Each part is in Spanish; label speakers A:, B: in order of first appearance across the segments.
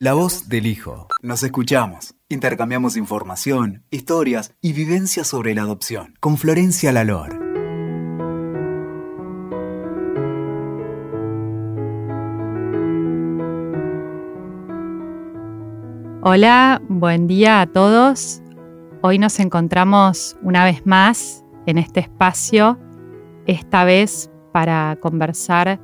A: La voz del hijo. Nos escuchamos. Intercambiamos información, historias y vivencias sobre la adopción. Con Florencia Lalor.
B: Hola, buen día a todos. Hoy nos encontramos una vez más en este espacio, esta vez para conversar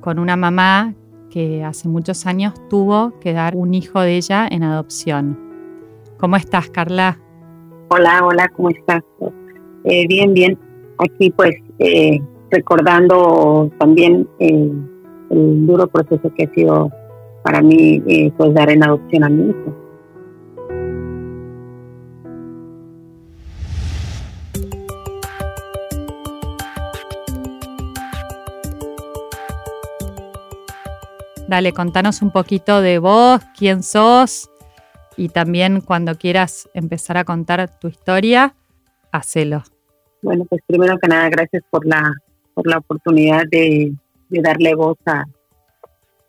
B: con una mamá que hace muchos años tuvo que dar un hijo de ella en adopción. ¿Cómo estás, Carla?
C: Hola, hola, ¿cómo estás? Eh, bien, bien. Aquí pues eh, recordando también eh, el duro proceso que ha sido para mí pues dar en adopción a mi hijo.
B: Dale, contanos un poquito de vos, quién sos y también cuando quieras empezar a contar tu historia, hacelo.
C: Bueno, pues primero que nada, gracias por la, por la oportunidad de, darle voz a,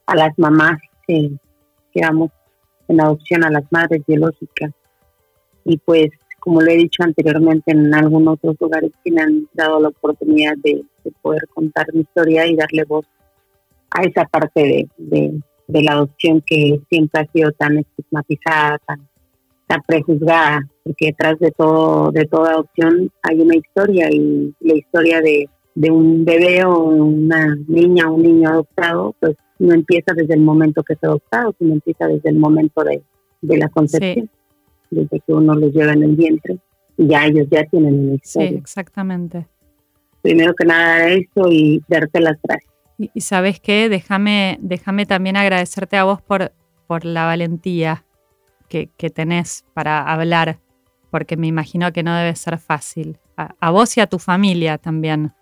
C: a las mamás que, que en adopción a las madres biológicas. Y pues, como lo he dicho anteriormente en algunos otros lugares que me han dado la oportunidad de poder contar mi historia y darle voz a esa parte de, de, la adopción que siempre ha sido tan estigmatizada, tan, tan prejuzgada, porque detrás de todo, de toda adopción hay una historia y la historia de, de un bebé o una niña o un niño adoptado, pues no empieza desde el momento que es adoptado, sino empieza desde el momento de, de la concepción, desde que uno los lleva en el vientre y ya ellos ya tienen una historia.
B: Sí, exactamente.
C: Primero que nada eso y darte las gracias.
B: Y, sabes qué, déjame, déjame también agradecerte a vos por, por la valentía que, tenés para hablar, porque me imagino que no debe ser fácil. A, vos y a tu familia también.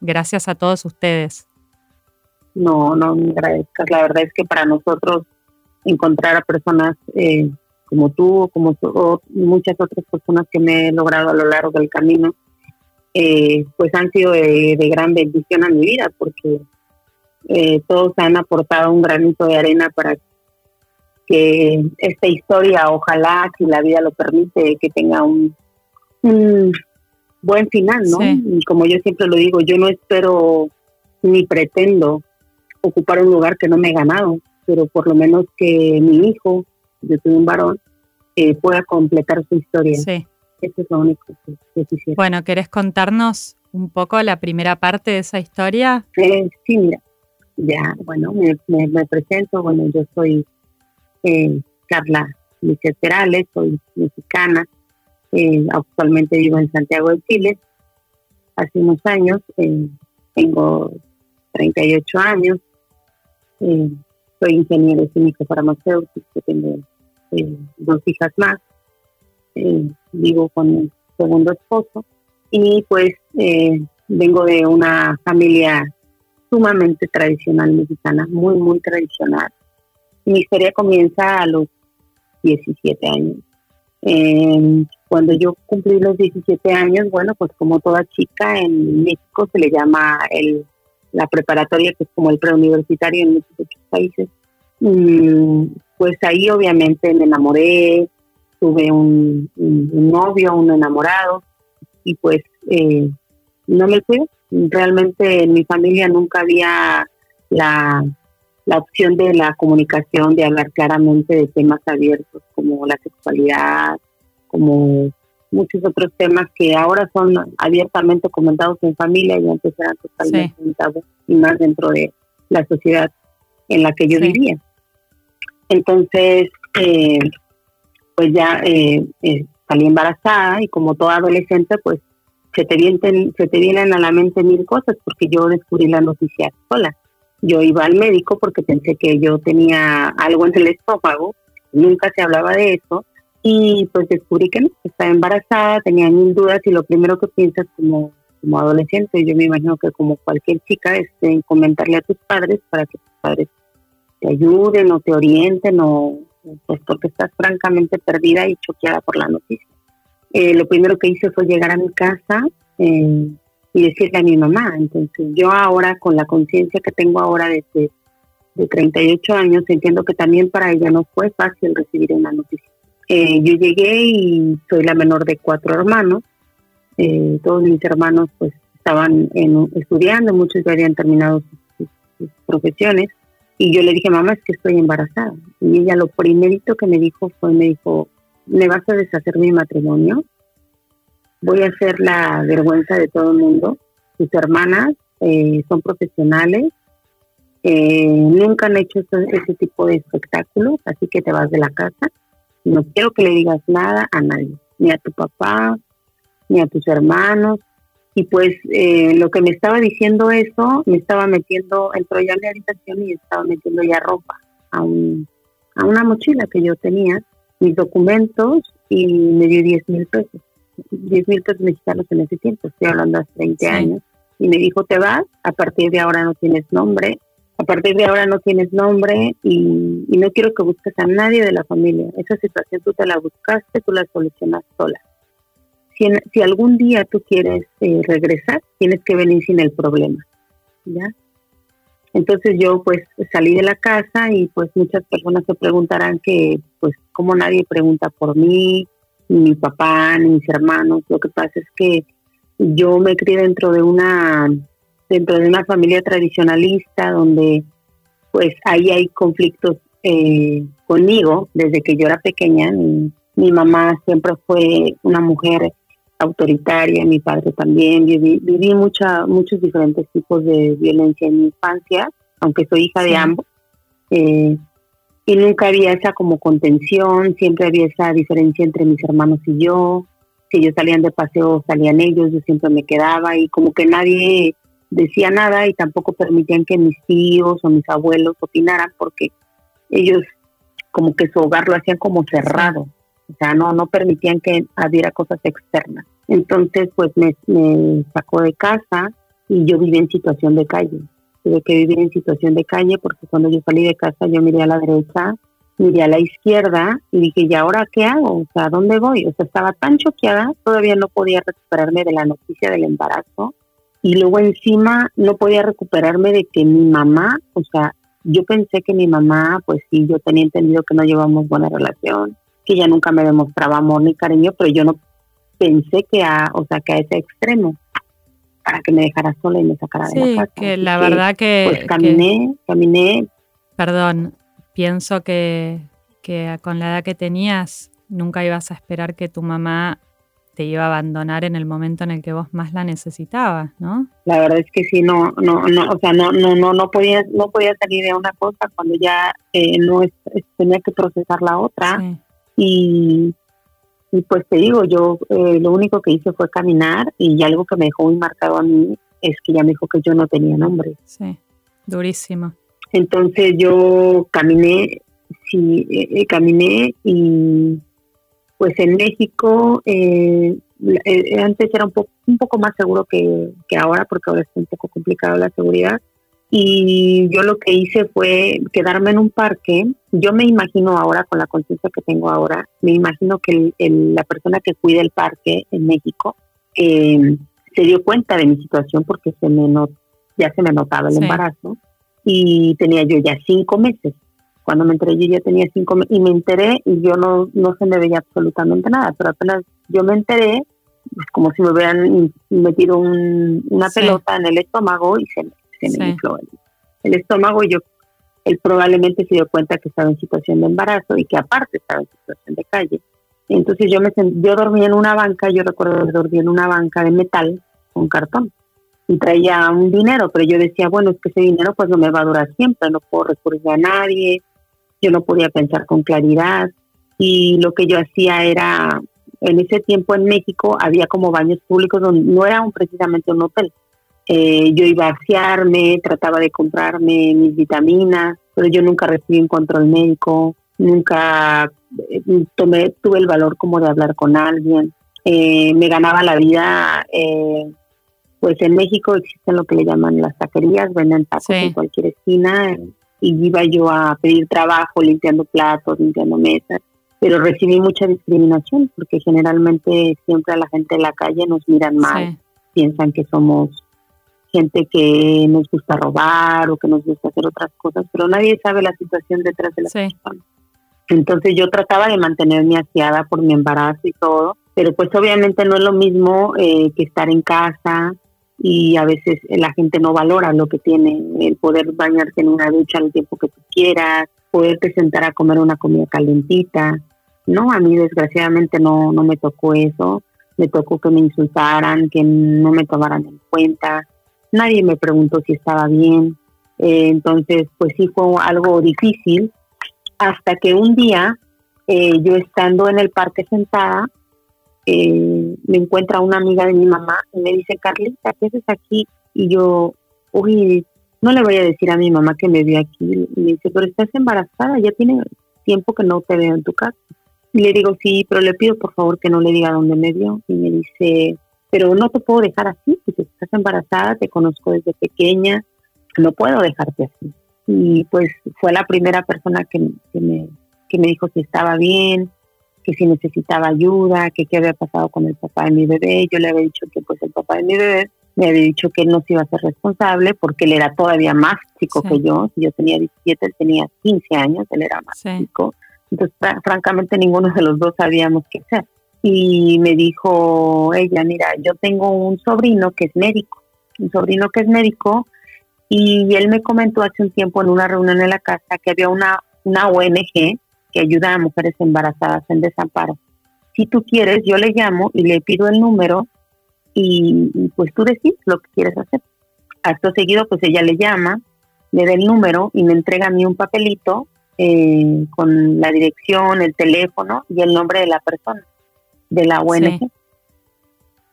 B: Gracias a todos ustedes.
C: No, no me agradezcas. La verdad es que para nosotros encontrar a personas eh, como tú, como muchas otras personas que me he logrado a lo largo del camino, eh, pues han sido de, gran bendición a mi vida porque eh, todos han aportado un granito de arena para que esta historia, ojalá, si la vida lo permite, que tenga un, buen final, ¿no? Y como yo siempre lo digo, yo no espero ni pretendo ocupar un lugar que no me he ganado, pero por lo menos que mi hijo, yo soy un varón, eh, pueda completar su historia. Sí. Eso es lo único que, quisiera.
B: Bueno, ¿querés contarnos un poco la primera parte de esa historia?
C: Eh, sí, mira, ya, bueno, me, presento, bueno, yo soy eh, Carla Michelle Perales, soy mexicana, eh, actualmente vivo en Santiago de Chile, hace unos años, eh, tengo 38 años, soy ingeniero químico farmacéutico, tengo dos hijas más, eh, vivo con mi segundo esposo y pues eh, vengo de una familia sumamente tradicional mexicana, muy, muy tradicional. Mi historia comienza a los 17 años. cuando yo cumplí los 17 años, bueno, pues como toda chica en México se le llama el, la preparatoria, que es como el preuniversitario en muchos otros países. Mm, pues ahí obviamente me enamoré, tuve un, novio, un enamorado, y pues eh, no me fui. Realmente en mi familia nunca había la, la opción de la comunicación, de hablar claramente de temas abiertos como la sexualidad, como muchos otros temas que ahora son abiertamente comentados en familia y antes eran totalmente comentados y más dentro de la sociedad en la que yo vivía. Entonces, eh, pues ya eh, eh, salí embarazada y como toda adolescente, pues se te, vienen, se te vienen a la mente mil cosas porque yo descubrí la noticia sola. Yo iba al médico porque pensé que yo tenía algo en el estómago, nunca se hablaba de eso y pues descubrí que no, estaba embarazada, tenía mil dudas y lo primero que piensas como, como adolescente, yo me imagino que como cualquier chica, es en comentarle a tus padres para que tus padres te ayuden o te orienten o, pues porque estás francamente perdida y choqueada por la noticia. Eh, lo primero que hice fue llegar a mi casa eh, y decirle a mi mamá. Entonces yo ahora, con la conciencia que tengo ahora desde de 38 años, entiendo que también para ella no fue fácil recibir una noticia. Eh, yo llegué y soy la menor de cuatro hermanos. Todos mis hermanos pues estaban estudiando, muchos ya habían terminado sus, profesiones. Y yo le dije, mamá, es que estoy embarazada. Y ella lo primerito que me dijo fue, me dijo, ¿me vas a deshacer mi matrimonio? Voy a hacer la vergüenza de todo el mundo. Sus hermanas eh, son profesionales, eh, nunca han hecho ese, tipo de espectáculos, así que te vas de la casa. No quiero que le digas nada a nadie, ni a tu papá, ni a tus hermanos. Y pues eh, lo que me estaba diciendo eso, me estaba metiendo, entró ya en mi habitación y estaba metiendo ya ropa a, un, a una mochila que yo tenía, mis documentos y me dio 10 mil pesos. 10 mil pesos mexicanos en ese tiempo, estoy hablando hace 20 años. Y me dijo, te vas, a partir de ahora no tienes nombre, a partir de ahora no tienes nombre y, no quiero que busques a nadie de la familia. Esa situación tú te la buscaste, tú la solucionas sola. Si, algún día tú quieres eh, regresar, tienes que venir sin el problema. ¿ya? Entonces yo pues salí de la casa y pues muchas personas se preguntarán que pues como nadie pregunta por mí, ni mi papá, ni mis hermanos. Lo que pasa es que yo me crié dentro de una dentro de una familia tradicionalista donde pues ahí hay conflictos eh, conmigo desde que yo era pequeña. Mi, mamá siempre fue una mujer autoritaria, mi padre también. Viví, viví mucha, muchos diferentes tipos de violencia en mi infancia, aunque soy hija de ambos. Eh, y nunca había esa como contención, siempre había esa diferencia entre mis hermanos y yo. Si ellos salían de paseo, salían ellos, yo siempre me quedaba y como que nadie decía nada y tampoco permitían que mis tíos o mis abuelos opinaran porque ellos como que su hogar lo hacían como cerrado, o sea, no, no permitían que hubiera cosas externas. Entonces, pues me, sacó de casa y yo viví en situación de calle. Tuve que vivir en situación de calle porque cuando yo salí de casa yo miré a la derecha, miré a la izquierda y dije, ¿y ahora qué hago? O sea, ¿dónde voy? O sea, estaba tan choqueada, todavía no podía recuperarme de la noticia del embarazo y luego encima no podía recuperarme de que mi mamá, o sea, yo pensé que mi mamá, pues sí, yo tenía entendido que no llevamos buena relación, que ella nunca me demostraba amor ni cariño, pero yo no pensé que a, o sea, que a ese extremo para que me dejara sola y me sacara de la casa.
B: que la verdad que...
C: Pues caminé, caminé.
B: Perdón, pienso que, que con la edad que tenías nunca ibas a esperar que tu mamá te iba a abandonar en el momento en el que vos más la necesitabas, ¿no?
C: La verdad es que sí, no, no, no, o sea, no, no, no, no podía, no podía salir de una cosa cuando ya eh, no tenía que procesar la otra y, y pues te digo, yo eh, lo único que hice fue caminar y algo que me dejó muy marcado a mí es que ya me dijo que yo no tenía nombre.
B: Sí, durísimo.
C: Entonces yo caminé, sí, eh, caminé y pues en México eh, eh, antes era un poco, un poco más seguro que, ahora, porque ahora es un poco complicado la seguridad. Y yo lo que hice fue quedarme en un parque. Yo me imagino ahora, con la conciencia que tengo ahora, me imagino que la persona que cuida el parque en México eh, se dio cuenta de mi situación porque se me ya se me notaba el embarazo y tenía yo ya cinco meses. Cuando me enteré yo ya tenía cinco y me enteré y yo no, no se me veía absolutamente nada, pero apenas yo me enteré, es como si me hubieran metido una pelota en el estómago y se, me infló el, estómago y yo él probablemente se dio cuenta que estaba en situación de embarazo y que aparte estaba en situación de calle. Entonces yo me yo dormía en una banca, yo recuerdo que dormía en una banca de metal con cartón y traía un dinero, pero yo decía, bueno, es que ese dinero pues no me va a durar siempre, no puedo recurrir a nadie, yo no podía pensar con claridad y lo que yo hacía era, en ese tiempo en México había como baños públicos donde no era un, precisamente un hotel. Eh, yo iba a asearme, trataba de comprarme mis vitaminas, pero yo nunca recibí un control médico, nunca eh, tomé, tuve el valor como de hablar con alguien. Eh, me ganaba la vida, pues en México existen lo que le llaman las taquerías, venden tacos en cualquier esquina, y iba yo a pedir trabajo limpiando platos, limpiando mesas, pero recibí mucha discriminación porque generalmente siempre a la gente de la calle nos miran mal, piensan que somos gente que nos gusta robar o que nos gusta hacer otras cosas, pero nadie sabe la situación detrás de la persona. Entonces yo trataba de mantenerme aseada por mi embarazo y todo, pero pues obviamente no es lo mismo eh, que estar en casa y a veces la gente no valora lo que tiene, el poder bañarte en una ducha al tiempo que tú quieras, poderte sentar a comer una comida calentita. No, a mí desgraciadamente no, no me tocó eso, me tocó que me insultaran, que no me tomaran en cuenta, nadie me preguntó si estaba bien, eh, entonces pues sí fue algo difícil, hasta que un día, eh, yo estando en el parque sentada, eh, me encuentra una amiga de mi mamá y me dice, Carlita, ¿qué haces aquí? Y yo, uy, no le voy a decir a mi mamá que me vio aquí. Y me dice, pero estás embarazada, ya tiene tiempo que no te veo en tu casa. Y le digo, sí, pero le pido por favor que no le diga dónde me vio. Y me dice, pero no te puedo dejar así, porque estás embarazada, te conozco desde pequeña, no puedo dejarte así. Y pues fue la primera persona que, me, que me dijo si estaba bien, que si necesitaba ayuda, que qué había pasado con el papá de mi bebé. Yo le había dicho que pues el papá de mi bebé me había dicho que él no se iba a ser responsable porque él era todavía más chico que yo. Si yo tenía 17, él tenía 15 años, él era más chico. Entonces, francamente, ninguno de los dos sabíamos qué hacer. Y me dijo ella, mira, yo tengo un sobrino que es médico, un sobrino que es médico, y él me comentó hace un tiempo en una reunión en la casa que había una, una ONG que ayuda a mujeres embarazadas en desamparo. Si tú quieres, yo le llamo y le pido el número y, pues tú decides lo que quieres hacer. Acto seguido, pues ella le llama, le da el número y me entrega a mí un papelito eh, con la dirección, el teléfono y el nombre de la persona, de la ONG.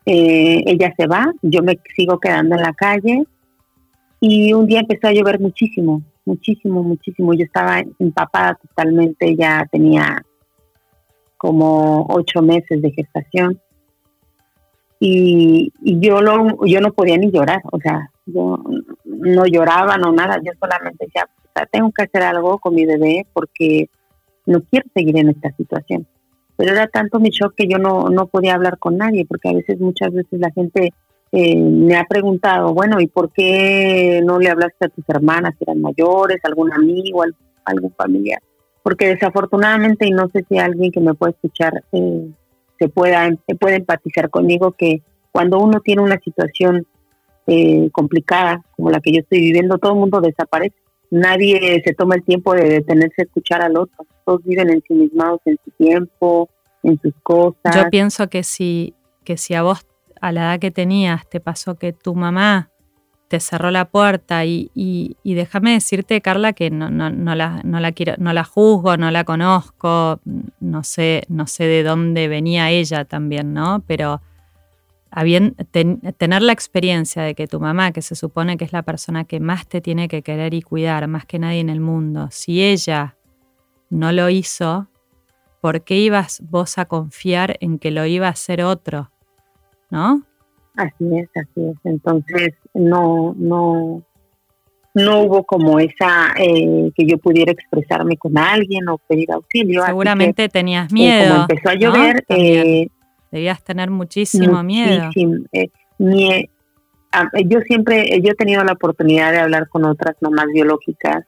C: Eh, ella se va, yo me sigo quedando en la calle y un día empezó a llover muchísimo, muchísimo, muchísimo. Yo estaba empapada totalmente, ya tenía como ocho meses de gestación. Y, yo, lo, yo no podía ni llorar, o sea, yo no lloraba, no nada, yo solamente decía, tengo que hacer algo con mi bebé porque no quiero seguir en esta situación. Pero era tanto mi shock que yo no, no podía hablar con nadie, porque a veces, muchas veces la gente eh, me ha preguntado, bueno, ¿y por qué no le hablaste a tus hermanas, si eran mayores, algún amigo, algún familiar? Porque desafortunadamente, y no sé si alguien que me puede escuchar eh, se pueda puede empatizar conmigo, que cuando uno tiene una situación eh, complicada como la que yo estoy viviendo, todo el mundo desaparece. Nadie se toma el tiempo de detenerse a escuchar al otro. Todos viven ensimismados en su tiempo, en sus cosas.
B: Yo pienso que si, que si a vos a la edad que tenías te pasó que tu mamá te cerró la puerta y, déjame decirte, Carla, que no, no, no, la, no, la quiero, no la juzgo, no la conozco, no sé, no sé de dónde venía ella también, ¿no? Pero tener la experiencia de que tu mamá, que se supone que es la persona que más te tiene que querer y cuidar, más que nadie en el mundo, si ella no lo hizo, ¿por qué ibas vos a confiar en que lo iba a hacer otro? ¿no?
C: Así es, así es. Entonces, no, no, no hubo como esa eh, que yo pudiera expresarme con alguien o pedir auxilio.
B: Seguramente tenías eh, miedo. como
C: empezó a llover, eh,
B: debías tener muchísimo, miedo.
C: yo siempre, yo he tenido la oportunidad de hablar con otras mamás biológicas,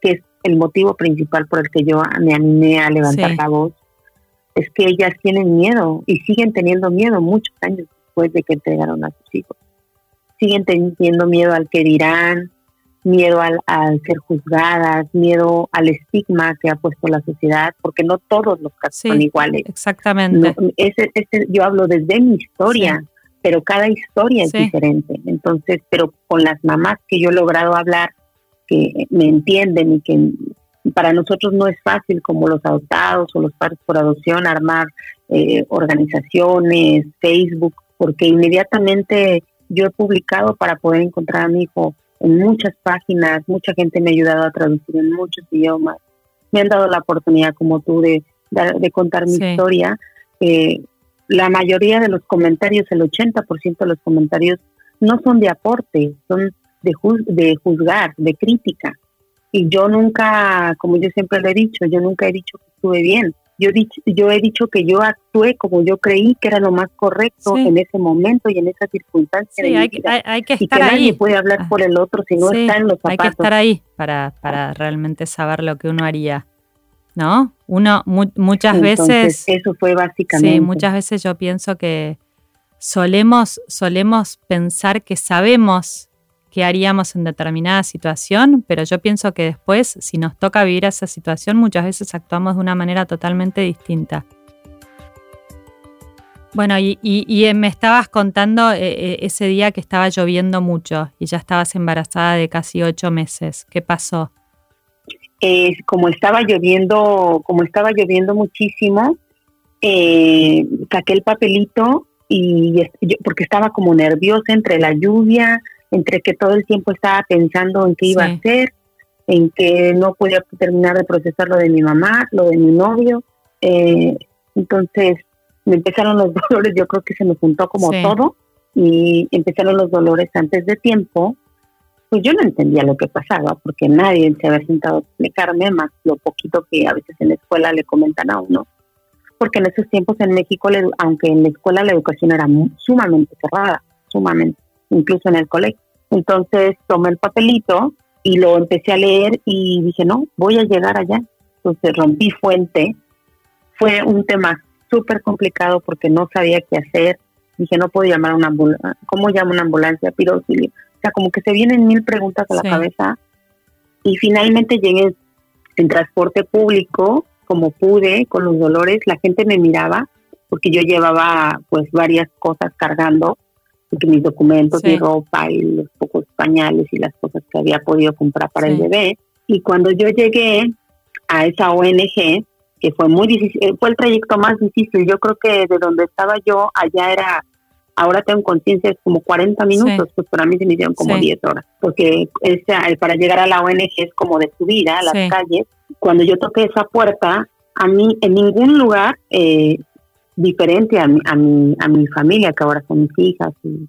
C: que es el motivo principal por el que yo me animé a levantar la voz, es que ellas tienen miedo y siguen teniendo miedo muchos años después de que entregaron a sus hijos. Siguen teniendo miedo al que dirán, miedo al, ser juzgadas, miedo al estigma que ha puesto la sociedad, porque no todos los casos son iguales.
B: Exactamente.
C: ese, yo hablo desde mi historia, pero cada historia es diferente. Entonces, pero con las mamás que yo he logrado hablar, que me entienden y que para nosotros no es fácil como los adoptados o los padres por adopción armar eh, organizaciones, Facebook, porque inmediatamente yo he publicado para poder encontrar a mi hijo en muchas páginas, mucha gente me ha ayudado a traducir en muchos idiomas, me han dado la oportunidad como tú de, de, contar mi historia. Eh, la mayoría de los comentarios, el 80% de los comentarios no son de aporte, son de, de juzgar, de crítica. Y yo nunca, como yo siempre le he dicho, yo nunca he dicho que estuve bien, yo, yo he dicho que yo actué como yo creí que era lo más correcto en ese momento y en esa circunstancia.
B: Sí, hay, hay, que estar
C: y que
B: ahí.
C: Nadie puede hablar ah. por el otro si no está en los zapatos.
B: Hay que estar ahí para, para realmente saber lo que uno haría. ¿No? Uno muchas veces.
C: Eso fue básicamente.
B: Sí, muchas veces yo pienso que solemos, solemos pensar que sabemos qué haríamos en determinada situación, pero yo pienso que después, si nos toca vivir esa situación, muchas veces actuamos de una manera totalmente distinta. Bueno, y, eh, me estabas contando eh, eh, ese día que estaba lloviendo mucho y ya estabas embarazada de casi ocho meses. ¿Qué pasó?
C: como estaba lloviendo, como estaba lloviendo muchísimo, saqué el papelito y porque estaba como nerviosa entre la lluvia, entre que todo el tiempo estaba pensando en qué iba a hacer, en que no podía terminar de procesar lo de mi mamá, lo de mi novio. Eh, entonces me empezaron los dolores, yo creo que se me juntó como todo y empezaron los dolores antes de tiempo. Pues yo no entendía lo que pasaba porque nadie se había sentado a explicarme más lo poquito que a veces en la escuela le comentan a uno. Porque en esos tiempos en México, aunque en la escuela la educación era sumamente cerrada, sumamente incluso en el colegio. Entonces tomé el papelito y lo empecé a leer y dije, no, voy a llegar allá. Entonces rompí fuente. Fue un tema súper complicado porque no sabía qué hacer. Dije, no puedo llamar a una ambulancia. ¿Cómo llamo una ambulancia? Pido auxilio. O sea, como que se vienen mil preguntas a la cabeza. Y finalmente llegué en transporte público, como pude, con los dolores. La gente me miraba porque yo llevaba pues varias cosas cargando mis documentos, mi ropa y los pocos pañales y las cosas que había podido comprar para el bebé. Y cuando yo llegué a esa ONG, que fue muy difícil, eh, fue el trayecto más difícil. Yo creo que de donde estaba yo, allá era, ahora tengo conciencia, es como 40 minutos, pues para mí se me hicieron como 10 horas, porque para llegar a la ONG es como de subida a las calles. Cuando yo toqué esa puerta, a mí en ningún lugar eh, diferente a mi, a mi, a mi familia, que ahora son mis hijas y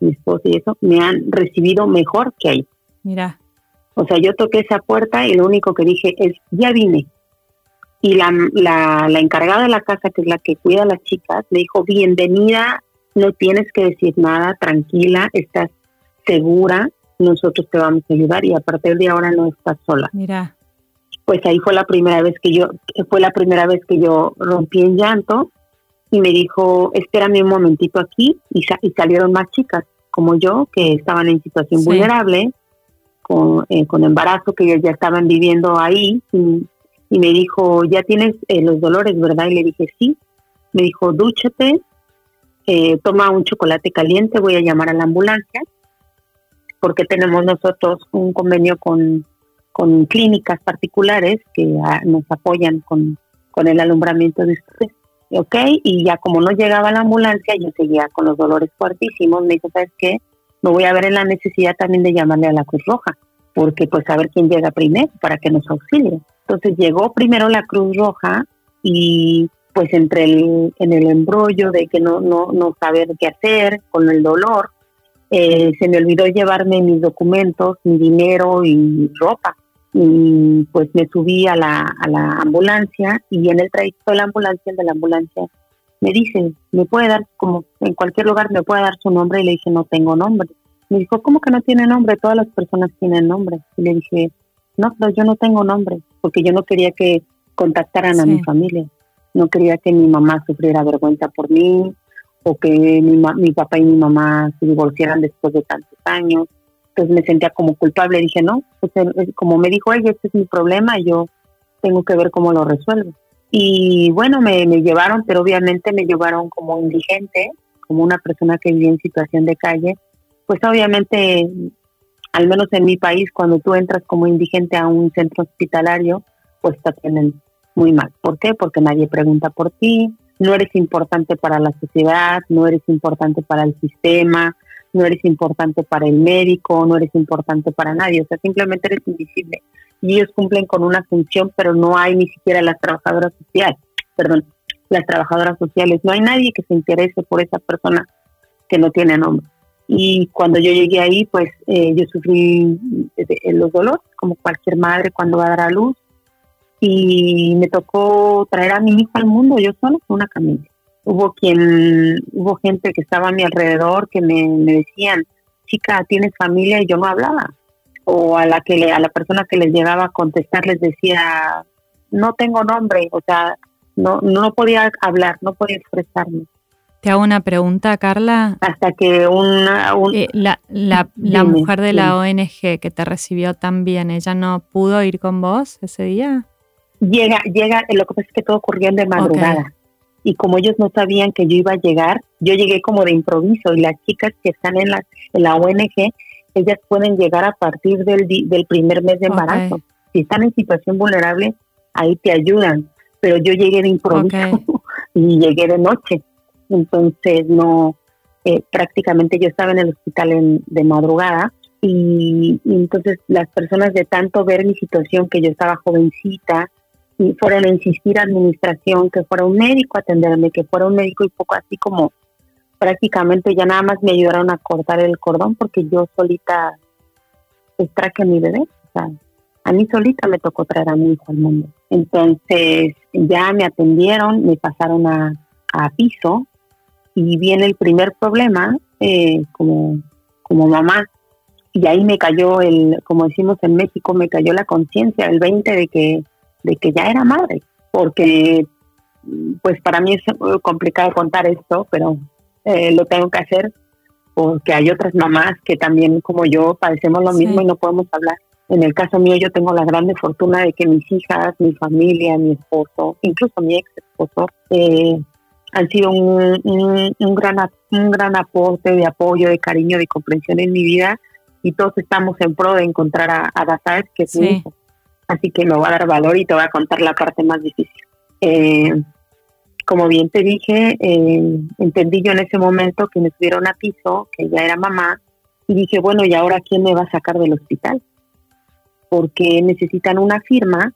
C: mi esposo y eso, me han recibido mejor que ahí.
B: Mira.
C: O sea, yo toqué esa puerta y lo único que dije es, ya vine. Y la, la, la encargada de la casa, que es la que cuida a las chicas, me dijo, bienvenida, no tienes que decir nada, tranquila, estás segura, nosotros te vamos a ayudar y a partir de ahora no estás sola.
B: Mira.
C: Pues ahí fue la primera vez que yo, fue la primera vez que yo rompí en llanto y me dijo, espérame un momentito aquí, y, y salieron más chicas como yo, que estaban en situación vulnerable, con, eh, con embarazo, que ellas ya estaban viviendo ahí, y, me dijo, ya tienes eh, los dolores, ¿verdad? Y le dije, sí. Me dijo, dúchate, eh, toma un chocolate caliente, voy a llamar a la ambulancia, porque tenemos nosotros un convenio con, con clínicas particulares que ah, nos apoyan con, con el alumbramiento de ustedes ok, y ya como no llegaba la ambulancia, yo seguía con los dolores fuertísimos, me dijo, ¿sabes qué? Me voy a ver en la necesidad también de llamarle a la Cruz Roja, porque pues a ver quién llega primero para que nos auxilie. Entonces llegó primero la Cruz Roja y pues entre el, en el embrollo de que no, no, no saber qué hacer con el dolor, eh, se me olvidó llevarme mis documentos, mi dinero y ropa y pues me subí a la, a la ambulancia y en el trayecto de la ambulancia, el de la ambulancia me dice, me puede dar, como en cualquier lugar me puede dar su nombre y le dije, no tengo nombre. Me dijo, ¿cómo que no tiene nombre? Todas las personas tienen nombre. Y le dije, no, pero yo no tengo nombre, porque yo no quería que contactaran a mi familia. No quería que mi mamá sufriera vergüenza por mí o que mi, mi papá y mi mamá se divorciaran después de tantos años pues me sentía como culpable. Dije, no, pues como me dijo ella, este es mi problema, yo tengo que ver cómo lo resuelvo. Y bueno, me, llevaron, pero obviamente me llevaron como indigente, como una persona que vivía en situación de calle. Pues obviamente, al menos en mi país, cuando tú entras como indigente a un centro hospitalario, pues te tienen muy mal. ¿Por qué? Porque nadie pregunta por ti, no eres importante para la sociedad, no eres importante para el sistema, no eres importante para el médico, no eres importante para nadie, o sea, simplemente eres invisible. Y ellos cumplen con una función, pero no hay ni siquiera las trabajadoras sociales, perdón, las trabajadoras sociales, no hay nadie que se interese por esa persona que no tiene nombre. Y cuando yo llegué ahí, pues eh, yo sufrí los dolores, como cualquier madre cuando va a dar a luz. y me tocó traer a mi hijo al mundo yo solo con una camilla. Hubo quien, hubo gente que estaba a mi alrededor que me, decían, chica, ¿tienes familia? Y yo no hablaba. O a la que a la persona que les llegaba a contestar les decía, no tengo nombre, o sea, no, no podía hablar, no podía expresarme.
B: Te hago una pregunta, Carla.
C: Hasta que una,
B: eh, la, la, mujer de la ONG que te recibió tan bien, ¿ella no pudo ir con vos ese día?
C: Llega, llega, lo que pasa es que todo ocurrió de madrugada. Y como ellos no sabían que yo iba a llegar, yo llegué como de improviso y las chicas que están en la, en la ONG, ellas pueden llegar a partir del, del primer mes de embarazo. Si están en situación vulnerable, ahí te ayudan. Pero yo llegué de improviso y llegué de noche. Entonces, no, eh, prácticamente yo estaba en el hospital en, de madrugada y, entonces las personas de tanto ver mi situación, que yo estaba jovencita, y fueron a insistir a administración que fuera un médico a atenderme, que fuera un médico y poco así como prácticamente ya nada más me ayudaron a cortar el cordón porque yo solita extraje a mi bebé. O sea, a mí solita me tocó traer a mi hijo al mundo. Entonces ya me atendieron, me pasaron a, a piso y viene el primer problema eh, como, como mamá. Y ahí me cayó el, como decimos en México, me cayó la conciencia, el 20 de que, de que ya era madre, porque pues para mí es complicado contar esto, pero eh, lo tengo que hacer porque hay otras mamás que también como yo padecemos lo mismo y no podemos hablar. En el caso mío yo tengo la grande fortuna de que mis hijas, mi familia, mi esposo, incluso mi ex esposo, eh, han sido un, un, gran, un gran aporte de apoyo, de cariño, de comprensión en mi vida y todos estamos en pro de encontrar a, a que es mi hijo. Así que me va a dar valor y te voy a contar la parte más difícil. Eh, como bien te dije, eh, entendí yo en ese momento que me subieron a piso, que ya era mamá, y dije, bueno, ¿y ahora quién me va a sacar del hospital? Porque necesitan una firma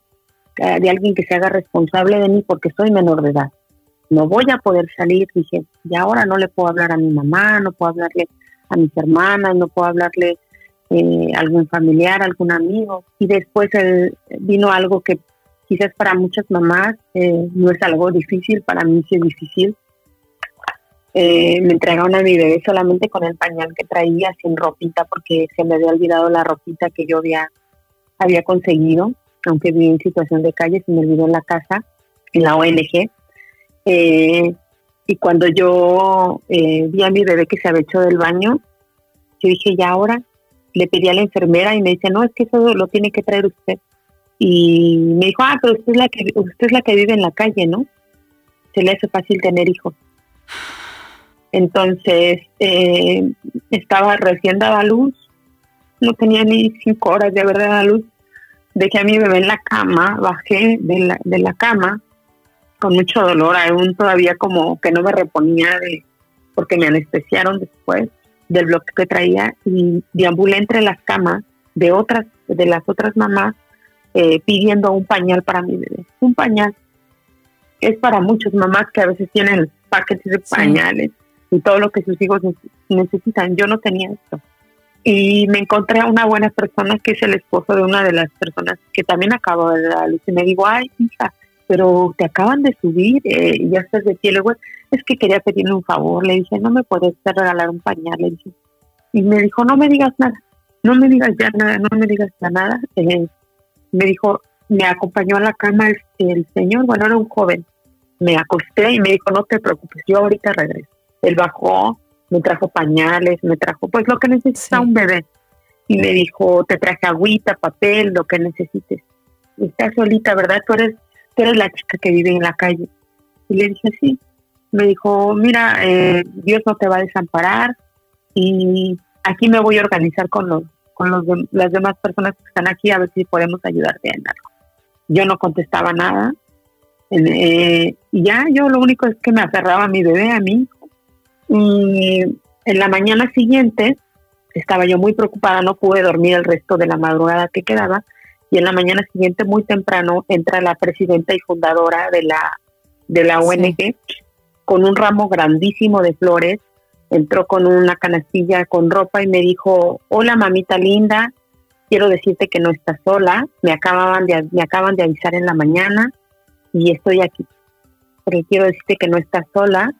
C: eh, de alguien que se haga responsable de mí porque soy menor de edad no voy a poder salir. Dije, y ahora no le puedo hablar a mi mamá, no puedo hablarle a mis hermanas, no puedo hablarle eh, algún familiar, algún amigo. Y después vino algo que quizás para muchas mamás eh, no es algo difícil, para mí sí es difícil. Eh, me entregaron a mi bebé solamente con el pañal que traía, sin ropita, porque se me había olvidado la ropita que yo había, había conseguido, aunque viví en situación de calle, se me olvidó en la casa, en la ONG. Eh, y cuando yo vi a mi bebé que se había hecho del baño, yo dije, ya ahora, le pedí a la enfermera y me dice, no, es que eso lo tiene que traer usted. Y me dijo, ah, pero usted es la que, usted es la que vive en la calle, ¿no? Se le hace fácil tener hijos. Entonces, eh, estaba recién dada luz, no tenía ni cinco horas de haber dado luz. Dejé a mi bebé en la cama, bajé de la, de la cama, con mucho dolor, aún todavía como que no me reponía de, porque me anestesiaron después del bloque que traía y deambulé entre las camas de otras, de las otras mamás eh, pidiendo un pañal para mi bebé. Un pañal es para muchas mamás que a veces tienen paquetes de pañales y todo lo que sus hijos necesitan. Yo no tenía esto. Y me encontré a una buena persona que es el esposo de una de las personas que también acabo de dar luz. Y me digo, ay, hija, pero te acaban de subir eh, y ya estás de pie. Luego, es que quería pedirle un favor. Le dije, no me puedes regalar un pañal. Le dije, y me dijo, no me digas nada, no me digas ya nada, no me digas ya nada. Eh, me dijo, me acompañó a la cama el, señor, bueno, era un joven. Me acosté y me dijo, no te preocupes, yo ahorita regreso. Él bajó, me trajo pañales, me trajo pues lo que necesita un bebé. Y me dijo, te traje agüita, papel, lo que necesites. Estás solita, ¿verdad? Tú eres tú eres la chica que vive en la calle. Y le dije, sí. Me dijo, mira, eh, Dios no te va a desamparar y aquí me voy a organizar con los con los las demás personas que están aquí a ver si podemos ayudarte en algo. Yo no contestaba nada. Eh, y ya yo lo único es que me aferraba a mi bebé, a mí. Y en la mañana siguiente estaba yo muy preocupada, no pude dormir el resto de la madrugada que quedaba y en la mañana siguiente, muy temprano, entra la presidenta y fundadora de la, de la ONG con un ramo grandísimo de flores, entró con una canastilla con ropa y me dijo, hola mamita linda, quiero decirte que no estás sola, me acaban de, me acaban de avisar en la mañana y estoy aquí. Pero quiero decirte que no estás sola,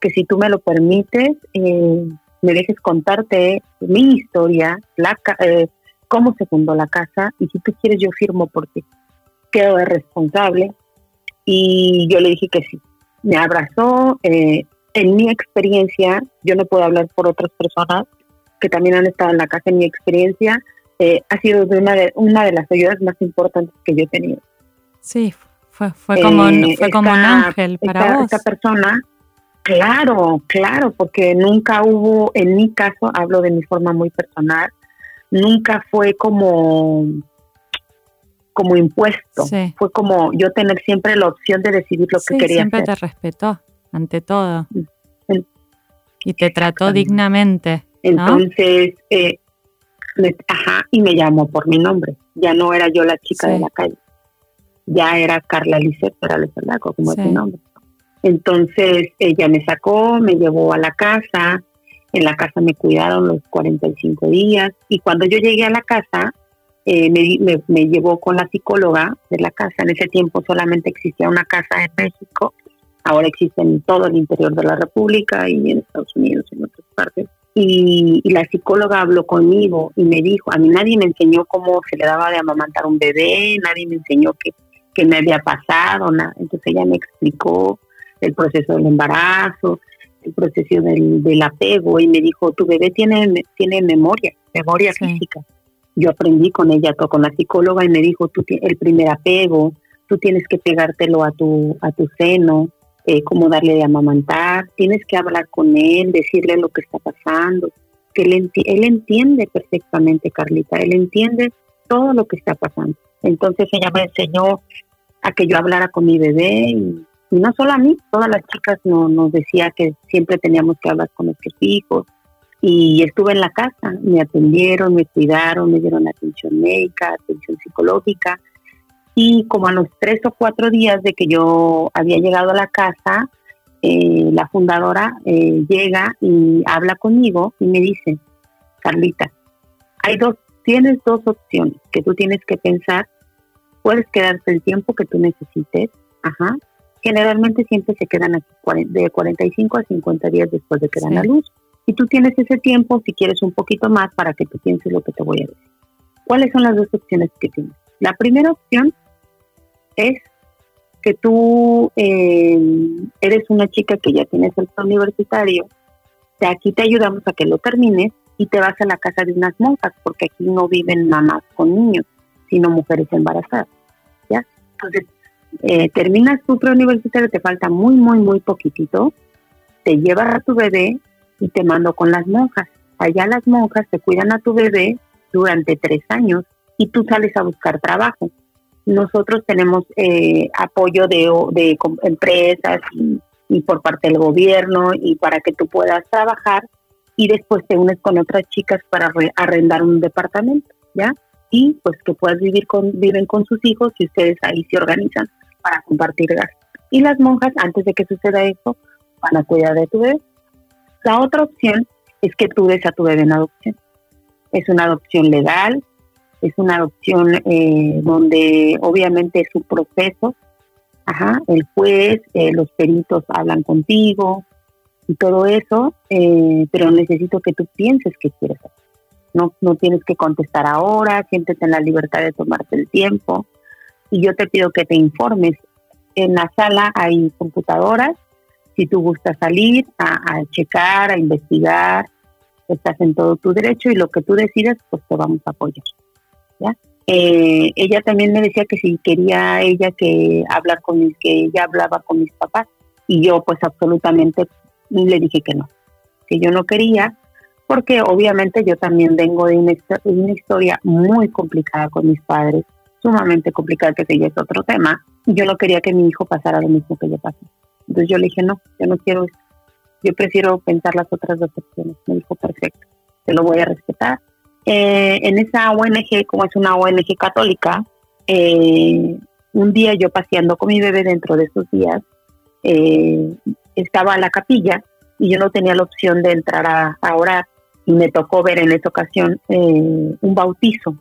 C: que si tú me lo permites, eh, me dejes contarte mi historia, la, eh, cómo se fundó la casa y si tú quieres yo firmo porque quedo de responsable. Y yo le dije que sí. Me abrazó. Eh, en mi experiencia, yo no puedo hablar por otras personas que también han estado en la casa, en mi experiencia, eh, ha sido de una, de una de las ayudas más importantes que yo he tenido.
B: Sí, fue, fue como, fue como un ángel para vos.
C: Esta persona Claro, claro, porque nunca hubo, en mi caso, hablo de mi forma muy personal, nunca fue como como impuesto, fue como yo tener siempre la opción de decidir lo que quería
B: siempre te respetó, ante todo. Y te trató dignamente.
C: Entonces, eh, ajá, y me llamó por mi nombre. Ya no era yo la chica de la calle. Ya era Carla Lisset Perales como es mi nombre. Entonces ella me sacó, me llevó a la casa, en la casa me cuidaron los 45 días y cuando yo llegué a la casa eh, me, llevó con la psicóloga de la casa. En ese tiempo solamente existía una casa en México, ahora existe en todo el interior de la República y en Estados Unidos, en otras partes. Y, la psicóloga habló conmigo y me dijo, a mí nadie me enseñó cómo se le daba de amamantar un bebé, nadie me enseñó qué, qué me había pasado, nada. Entonces ella me explicó el proceso del embarazo, el proceso del, apego y me dijo, tu bebé tiene, tiene memoria, memoria física. Yo aprendí con ella, con la psicóloga y me dijo, tú el primer apego, tú tienes que pegártelo a tu, a tu seno, eh, cómo darle de amamantar, tienes que hablar con él, decirle lo que está pasando, que él, entiende perfectamente, Carlita, él entiende todo lo que está pasando. Entonces ella me enseñó a que yo hablara con mi bebé y y no solo a mí, todas las chicas no, nos decía que siempre teníamos que hablar con nuestros hijos. Y estuve en la casa, me atendieron, me cuidaron, me dieron atención médica, atención psicológica. Y como a los tres o cuatro días de que yo había llegado a la casa, eh, la fundadora eh, llega y habla conmigo y me dice, Carlita, hay dos, tienes dos opciones que tú tienes que pensar. Puedes quedarte el tiempo que tú necesites, ajá, generalmente siempre se quedan aquí de 45 a 50 días después de que dan la luz. Y tú tienes ese tiempo, si quieres un poquito más, para que tú pienses lo que te voy a decir. ¿Cuáles son las dos opciones que tienes? La primera opción es que tú eh, eres una chica que ya tienes el universitario, de aquí te ayudamos a que lo termines y te vas a la casa de unas monjas, porque aquí no viven mamás con niños, sino mujeres embarazadas. ¿ya? Entonces, eh, terminas tu preuniversitario, te falta muy, muy, muy poquitito, te llevas a tu bebé y te mando con las monjas. Allá las monjas te cuidan a tu bebé durante tres años y tú sales a buscar trabajo. Nosotros tenemos eh, apoyo de, de empresas y, por parte del gobierno y para que tú puedas trabajar y después te unes con otras chicas para arrendar un departamento, ¿ya? Y pues que puedas vivir con, viven con sus hijos y ustedes ahí se organizan para compartir gastos. Y las monjas, antes de que suceda eso, van a cuidar de tu bebé. La otra opción es que tú des a tu bebé en adopción. Es una adopción legal, es una adopción eh, donde obviamente es un proceso. Ajá, el juez, eh, los peritos hablan contigo y todo eso, eh, pero necesito que tú pienses qué quieres hacer. No, no tienes que contestar ahora, siéntete en la libertad de tomarte el tiempo y yo te pido que te informes. En la sala hay computadoras, si tú gustas salir a, checar, a investigar, estás en todo tu derecho y lo que tú decidas, pues te vamos a apoyar. ¿ya? Eh, ella también me decía que si quería ella que hablar con mis, que ella hablaba con mis papás y yo pues absolutamente le dije que no, que yo no quería porque obviamente yo también vengo de una historia muy complicada con mis padres sumamente complicada, que ya es otro tema. Y yo no quería que mi hijo pasara lo mismo que yo pasé. Entonces yo le dije, no, yo no quiero eso. Yo prefiero pensar las otras dos opciones. Me dijo, perfecto, te lo voy a respetar. Eh, en esa ONG, como es una ONG católica, eh, un día yo paseando con mi bebé dentro de esos días, eh, estaba en la capilla y yo no tenía la opción de entrar a, a orar y me tocó ver en esa ocasión un bautizo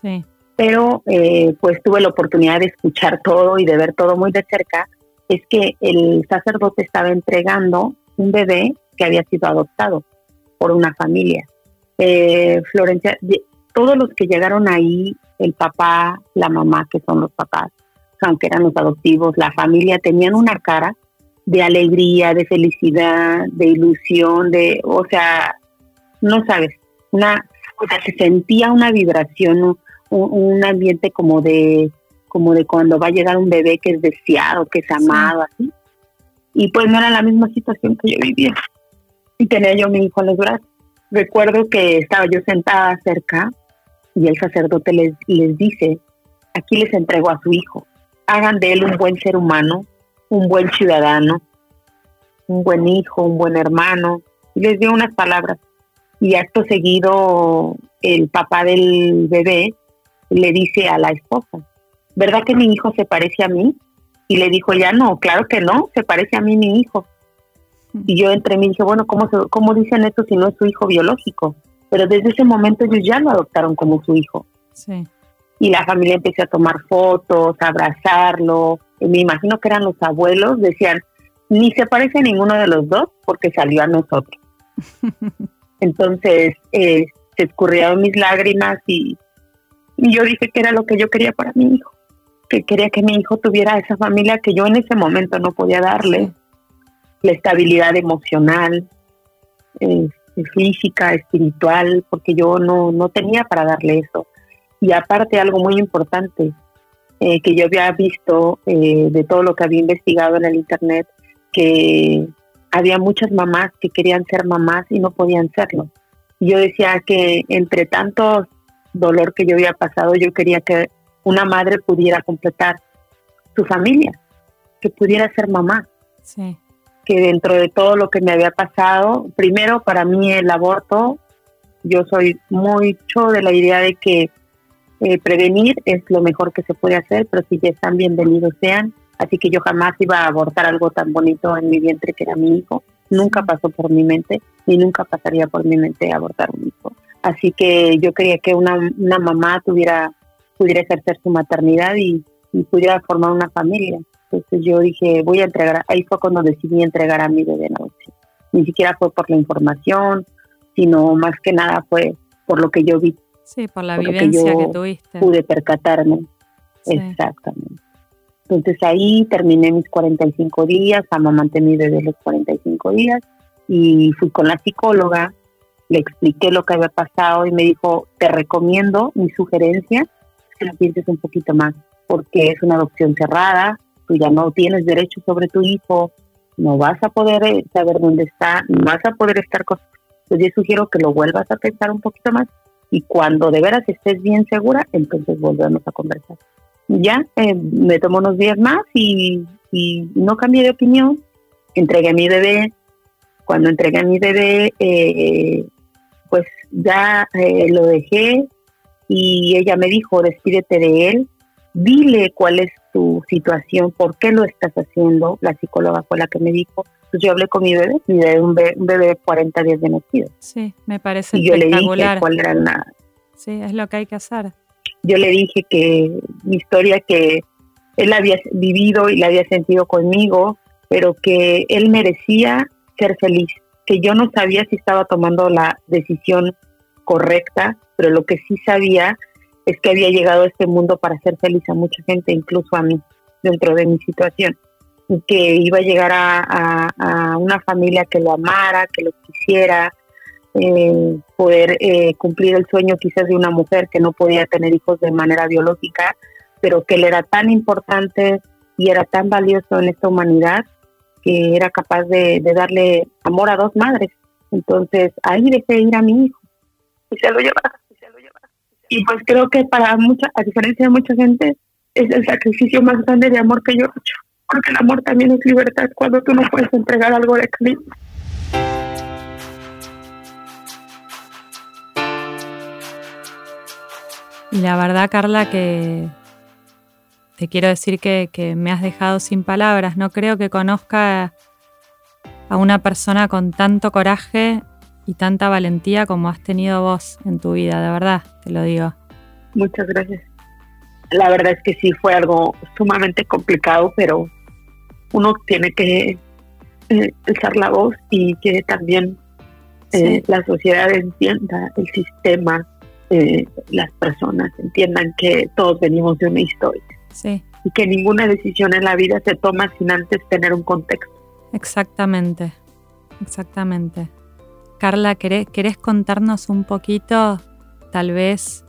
B: Sí.
C: Pero eh, pues tuve la oportunidad de escuchar todo y de ver todo muy de cerca. Es que el sacerdote estaba entregando un bebé que había sido adoptado por una familia. Eh, Florencia, todos los que llegaron ahí, el papá, la mamá, que son los papás, aunque eran los adoptivos, la familia, tenían una cara de alegría, de felicidad, de ilusión, de, o sea, no sabes, una, o sea, se sentía una vibración, un, ambiente como de, como de cuando va a llegar un bebé que es deseado, que es amado, así. Y pues no era la misma situación que yo vivía. Y tenía yo mi hijo en los brazos. Recuerdo que estaba yo sentada cerca y el sacerdote les, les dice, aquí les entrego a su hijo, hagan de él un buen ser humano, un buen ciudadano, un buen hijo, un buen hermano. Y les dio unas palabras. Y acto seguido, el papá del bebé le dice a la esposa, ¿verdad que mi hijo se parece a mí? Y le dijo, ya no, claro que no, se parece a mí mi hijo. Y yo entre mí dije, bueno, ¿cómo, ¿cómo dicen eso si no es su hijo biológico? Pero desde ese momento ellos ya lo adoptaron como su hijo.
B: Sí.
C: Y la familia empezó a tomar fotos, a abrazarlo. Y me imagino que eran los abuelos, decían, ni se parece a ninguno de los dos porque salió a nosotros. Entonces eh, se escurrieron mis lágrimas y, y yo dije que era lo que yo quería para mi hijo, que quería que mi hijo tuviera esa familia que yo en ese momento no podía darle, la estabilidad emocional, eh, física, espiritual, porque yo no, no tenía para darle eso. Y aparte algo muy importante eh, que yo había visto eh, de todo lo que había investigado en el Internet, que había muchas mamás que querían ser mamás y no podían serlo. Yo decía que entre tanto dolor que yo había pasado, yo quería que una madre pudiera completar su familia, que pudiera ser mamá.
B: Sí.
C: Que dentro de todo lo que me había pasado, primero para mí el aborto, yo soy mucho de la idea de que eh, prevenir es lo mejor que se puede hacer, pero si ya están bienvenidos sean. Así que yo jamás iba a abortar algo tan bonito en mi vientre que era mi hijo. Nunca pasó por mi mente y nunca pasaría por mi mente abortar un hijo. Así que yo quería que una, una mamá tuviera pudiera ejercer su maternidad y, pudiera formar una familia. Entonces yo dije, voy a entregar, ahí fue cuando decidí entregar a mi bebé noche. Ni siquiera fue por la información, sino más que nada fue por lo que yo vi.
B: Sí, por la vivencia que, tuviste.
C: Pude percatarme. Exactamente. Entonces ahí terminé mis 45 días, amamanté mi bebé los 45 días y fui con la psicóloga, le expliqué lo que había pasado y me dijo, te recomiendo, mi sugerencia que lo pienses un poquito más, porque es una adopción cerrada, tú ya no tienes derecho sobre tu hijo, no vas a poder eh, saber dónde está, no vas a poder estar con... Entonces yo sugiero que lo vuelvas a pensar un poquito más y cuando de veras estés bien segura, entonces volvemos a conversar ya eh, me tomó unos días más y, no cambié de opinión. Entregué a mi bebé. Cuando entregué a mi bebé, eh, pues ya eh, lo dejé y ella me dijo, despídete de él, dile cuál es tu situación, por qué lo estás haciendo. La psicóloga fue la que me dijo. Pues yo hablé con mi bebé, mi bebé un, bebé, un bebé de 40 días de nacido.
B: Sí, me parece
C: y yo le dije cuál era la...
B: Sí, es lo que hay que hacer
C: yo le dije que mi historia que él había vivido y la había sentido conmigo, pero que él merecía ser feliz, que yo no sabía si estaba tomando la decisión correcta, pero lo que sí sabía es que había llegado a este mundo para ser feliz a mucha gente, incluso a mí, dentro de mi situación, y que iba a llegar a, a una familia que lo amara, que lo quisiera, eh, poder eh, cumplir el sueño quizás de una mujer que no podía tener hijos de manera biológica, pero que él era tan importante y era tan valioso en esta humanidad que era capaz de, darle amor a dos madres. Entonces ahí dejé ir a mi hijo y se lo llevaba. Y pues creo que para mucha, a diferencia de mucha gente, es el sacrificio más grande de amor que yo he hecho. Porque el amor también es libertad cuando tú no puedes entregar algo de cariño.
B: Y la verdad, Carla, que te quiero decir que, me has dejado sin palabras. No creo que conozca a una persona con tanto coraje y tanta valentía como has tenido vos en tu vida, de verdad, te lo digo.
C: Muchas gracias. La verdad es que sí fue algo sumamente complicado, pero uno tiene que eh, alzar la voz y que también eh, la sociedad entienda el sistema, eh, las personas entiendan que todos venimos de una historia.
B: Sí.
C: Y que ninguna decisión en la vida se toma sin antes tener un contexto.
B: Exactamente, exactamente. Carla, ¿querés, ¿querés contarnos un poquito, tal vez,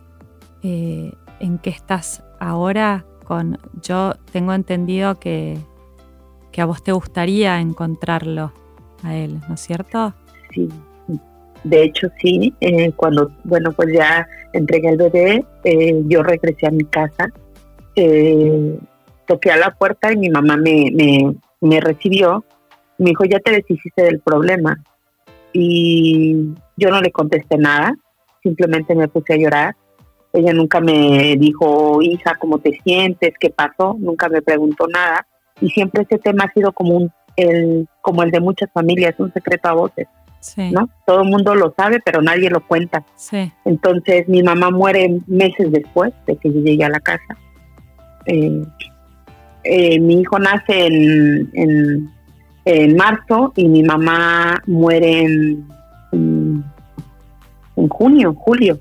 B: eh, en qué estás ahora? Con, yo tengo entendido que, que a vos te gustaría encontrarlo a él, ¿no es cierto?
C: Sí, de hecho, sí, eh, cuando, bueno, pues ya entregué el bebé, eh, yo regresé a mi casa, toqué a la puerta y mi mamá me, me, me recibió. Me dijo, ya te deshiciste del problema. Y yo no le contesté nada, simplemente me puse a llorar. Ella nunca me dijo, hija, ¿cómo te sientes? ¿Qué pasó? Nunca me preguntó nada. Y siempre este tema ha sido como, un, el, como el de muchas familias, un secreto a voces. ¿no? Todo el mundo lo sabe, pero nadie lo cuenta. Entonces mi mamá muere meses después de que yo llegué a la casa. Eh, eh, mi hijo nace en, en, marzo y mi mamá muere en, en, junio, julio.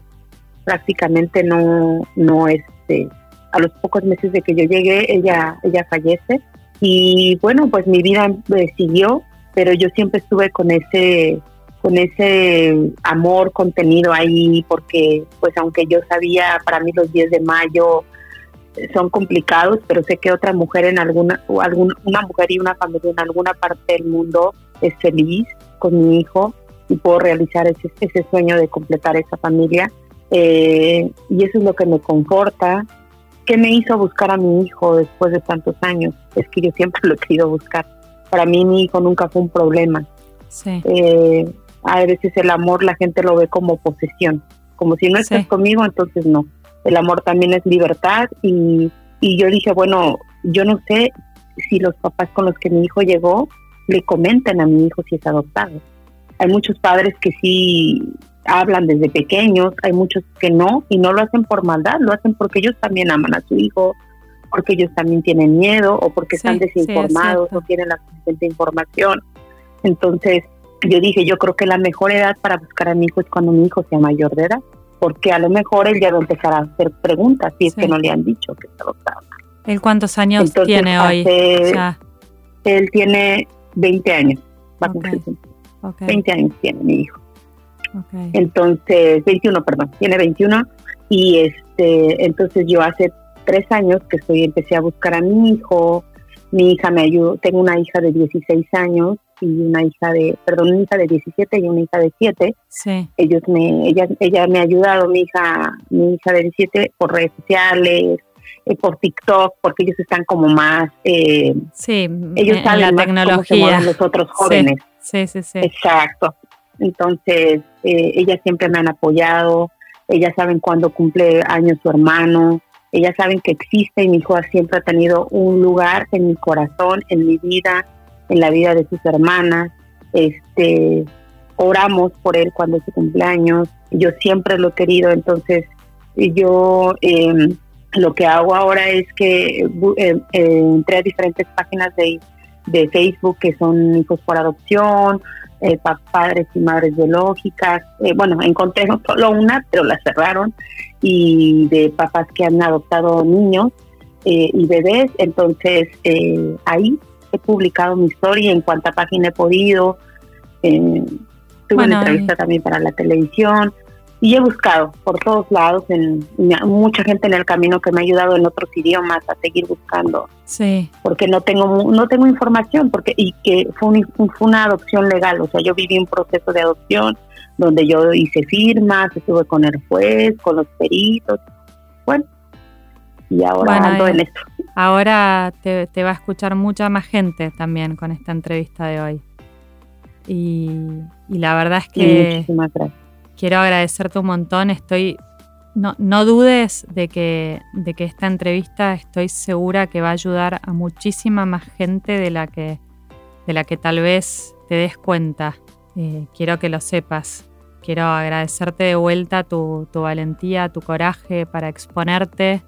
C: Prácticamente no, no este, a los pocos meses de que yo llegué, ella, ella fallece. Y bueno, pues mi vida eh, siguió, pero yo siempre estuve con ese con ese amor contenido ahí, porque pues aunque yo sabía, para mí los 10 de mayo son complicados, pero sé que otra mujer en alguna, o alguna, una mujer y una familia en alguna parte del mundo es feliz con mi hijo y puedo realizar ese, ese sueño de completar esa familia. Eh, y eso es lo que me conforta. ¿Qué me hizo buscar a mi hijo después de tantos años? Es que yo siempre lo he querido buscar. Para mí mi hijo nunca fue un problema.
B: Sí.
C: Eh, a veces el amor la gente lo ve como posesión, como si no estás conmigo, entonces no. El amor también es libertad y, y yo dije, bueno, yo no sé si los papás con los que mi hijo llegó le comenten a mi hijo si es adoptado. Hay muchos padres que sí hablan desde pequeños, hay muchos que no, y no lo hacen por maldad, lo hacen porque ellos también aman a su hijo, porque ellos también tienen miedo o porque están desinformados o tienen la suficiente información. Entonces, yo dije, yo creo que la mejor edad para buscar a mi hijo es cuando mi hijo sea mayor de edad, porque a lo mejor él ya va a empezar a hacer preguntas si es que no le han dicho que está adoptado.
B: ¿Él cuántos años tiene hoy?
C: Él tiene 20 años. 20 años tiene mi hijo. Entonces, 21, perdón, tiene 21. Y este, entonces yo hace tres años que estoy, empecé a buscar a mi hijo. Mi hija me ayudó, tengo una hija de 16 años y una hija de, perdón, una hija de 17 y una hija de 7.
B: Sí.
C: Ellos me, ella, ella me ha ayudado, mi hija, mi hija de 17, por redes sociales, eh, por TikTok, porque ellos están como más, eh,
B: sí,
C: ellos saben la tecnología. los otros jóvenes.
B: Sí, sí, sí.
C: Exacto. Entonces, eh, ellas siempre me han apoyado, ellas saben cuándo cumple años su hermano, ellas saben que existe y mi hijo siempre ha tenido un lugar en mi corazón, en mi vida, en la vida de sus hermanas. Este, oramos por él cuando es su cumpleaños. Yo siempre lo he querido, entonces yo em, lo que hago ahora es que eh, eh, entré a diferentes páginas de, de, Facebook que son hijos por adopción, eh, padres y madres biológicas. bueno, encontré no solo una, pero la cerraron, y de papás que han adoptado niños y bebés. Entonces ahí he publicado mi historia en cuanta página he podido. Eh, tuve una entrevista también para la televisión y he buscado por todos lados, en, mucha gente en el camino que me ha ayudado en otros idiomas a seguir buscando.
B: Sí.
C: Porque no tengo no tengo información porque y que fue, fue una adopción legal, o sea, yo viví un proceso de adopción donde yo hice firmas, estuve con el juez, con los peritos. Bueno, y ahora ando en esto.
B: Ahora te, va a escuchar mucha más gente también con esta entrevista de hoy. Y, la verdad es que quiero agradecerte un montón. Estoy, no, no dudes de que, de que esta entrevista estoy segura que va a ayudar a muchísima más gente de la que, de la que tal vez te des cuenta. Eh, quiero que lo sepas. quiero agradecerte de vuelta tu, valentía, tu coraje para exponerte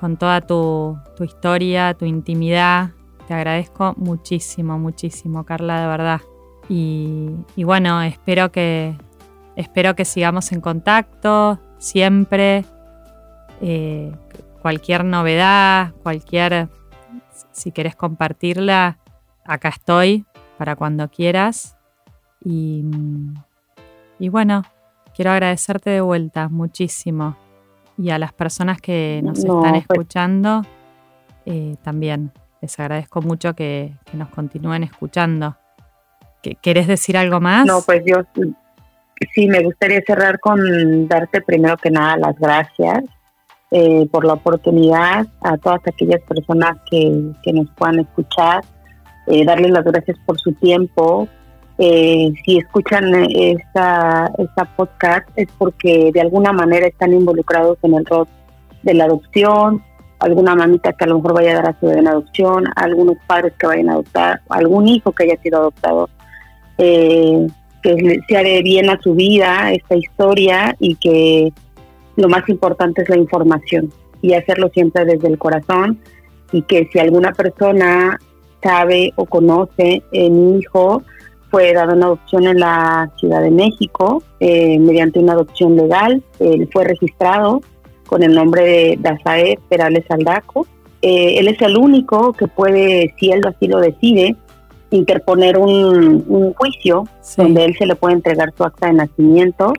B: con toda tu, historia, tu intimidad. Te agradezco muchísimo, muchísimo, Carla, de verdad. Y, bueno, espero que, espero que sigamos en contacto siempre. Eh, cualquier novedad, cualquier, si querés compartirla, acá estoy para cuando quieras. Y, y bueno, quiero agradecerte de vuelta muchísimo. Y a las personas que nos están pues escuchando, eh, también les agradezco mucho que, nos continúen escuchando. ¿Querés decir algo más?
C: No, pues yo sí me gustaría cerrar con darte primero que nada las gracias eh, por la oportunidad a todas aquellas personas que, que nos puedan escuchar, eh, darles las gracias por su tiempo, eh, si escuchan esta, esta podcast es porque de alguna manera están involucrados en el rol de la adopción, alguna mamita que a lo mejor vaya a dar a su bebé en adopción, algunos padres que vayan a adoptar, algún hijo que haya sido adoptado, eh, que se haré bien a su vida esta historia y que lo más importante es la información y hacerlo siempre desde el corazón y que si alguna persona sabe o conoce en mi hijo, fue dado una adopción en la Ciudad de México eh, mediante una adopción legal. Él fue registrado con el nombre de Dazae Perales Aldaco. Eh, él es el único que puede, si él así lo decide, interponer un, juicio donde él se le puede entregar su acta de nacimiento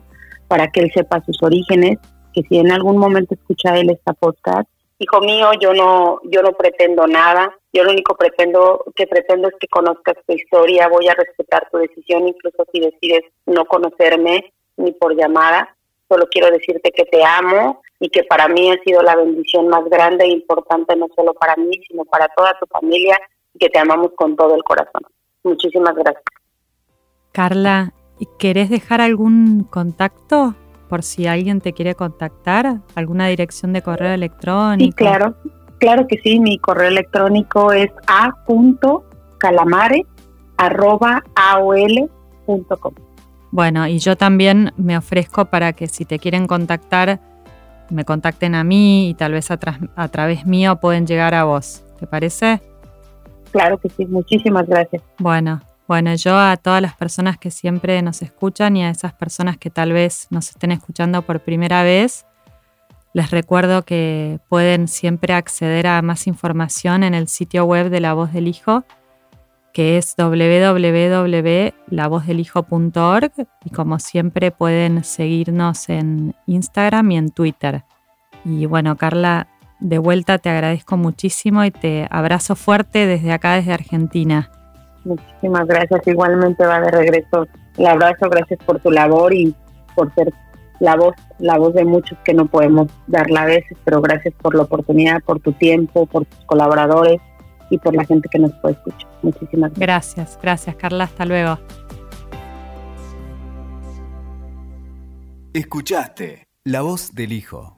C: para que él sepa sus orígenes, que si en algún momento escucha él esta podcast, hijo mío, yo no, yo no pretendo nada, yo lo único pretendo, que pretendo es que conozcas tu historia, voy a respetar tu decisión, incluso si decides no conocerme ni por llamada. Solo quiero decirte que te amo y que para mí ha sido la bendición más grande e importante, no solo para mí, sino para toda tu familia, y que te amamos con todo el corazón. Muchísimas gracias.
B: Carla, ¿querés dejar algún contacto por si alguien te quiere contactar? ¿Alguna dirección de correo electrónico?
C: Sí, claro. Claro que sí, mi correo electrónico es a.calamare.aol.com.
B: Bueno, y yo también me ofrezco para que si te quieren contactar, me contacten a mí y tal vez a, a través mío pueden llegar a vos. ¿Te parece?
C: Claro que sí, muchísimas gracias.
B: Bueno, bueno, yo a todas las personas que siempre nos escuchan y a esas personas que tal vez nos estén escuchando por primera vez, les recuerdo que pueden siempre acceder a más información en el sitio web de La Voz del Hijo, que es www.lavozdelhijo.org y como siempre pueden seguirnos en Instagram y en Twitter. Y bueno, Carla, de vuelta te agradezco muchísimo y te abrazo fuerte desde acá, desde Argentina.
C: Muchísimas gracias, igualmente va de regreso el abrazo, gracias por tu labor y por ser la voz, la voz de muchos que no podemos darla a veces, pero gracias por la oportunidad, por tu tiempo, por tus colaboradores y por la gente que nos puede escuchar. Muchísimas
B: gracias. Gracias, gracias Carla, hasta luego.
A: Escuchaste La Voz del Hijo.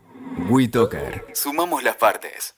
A: Sumamos las partes.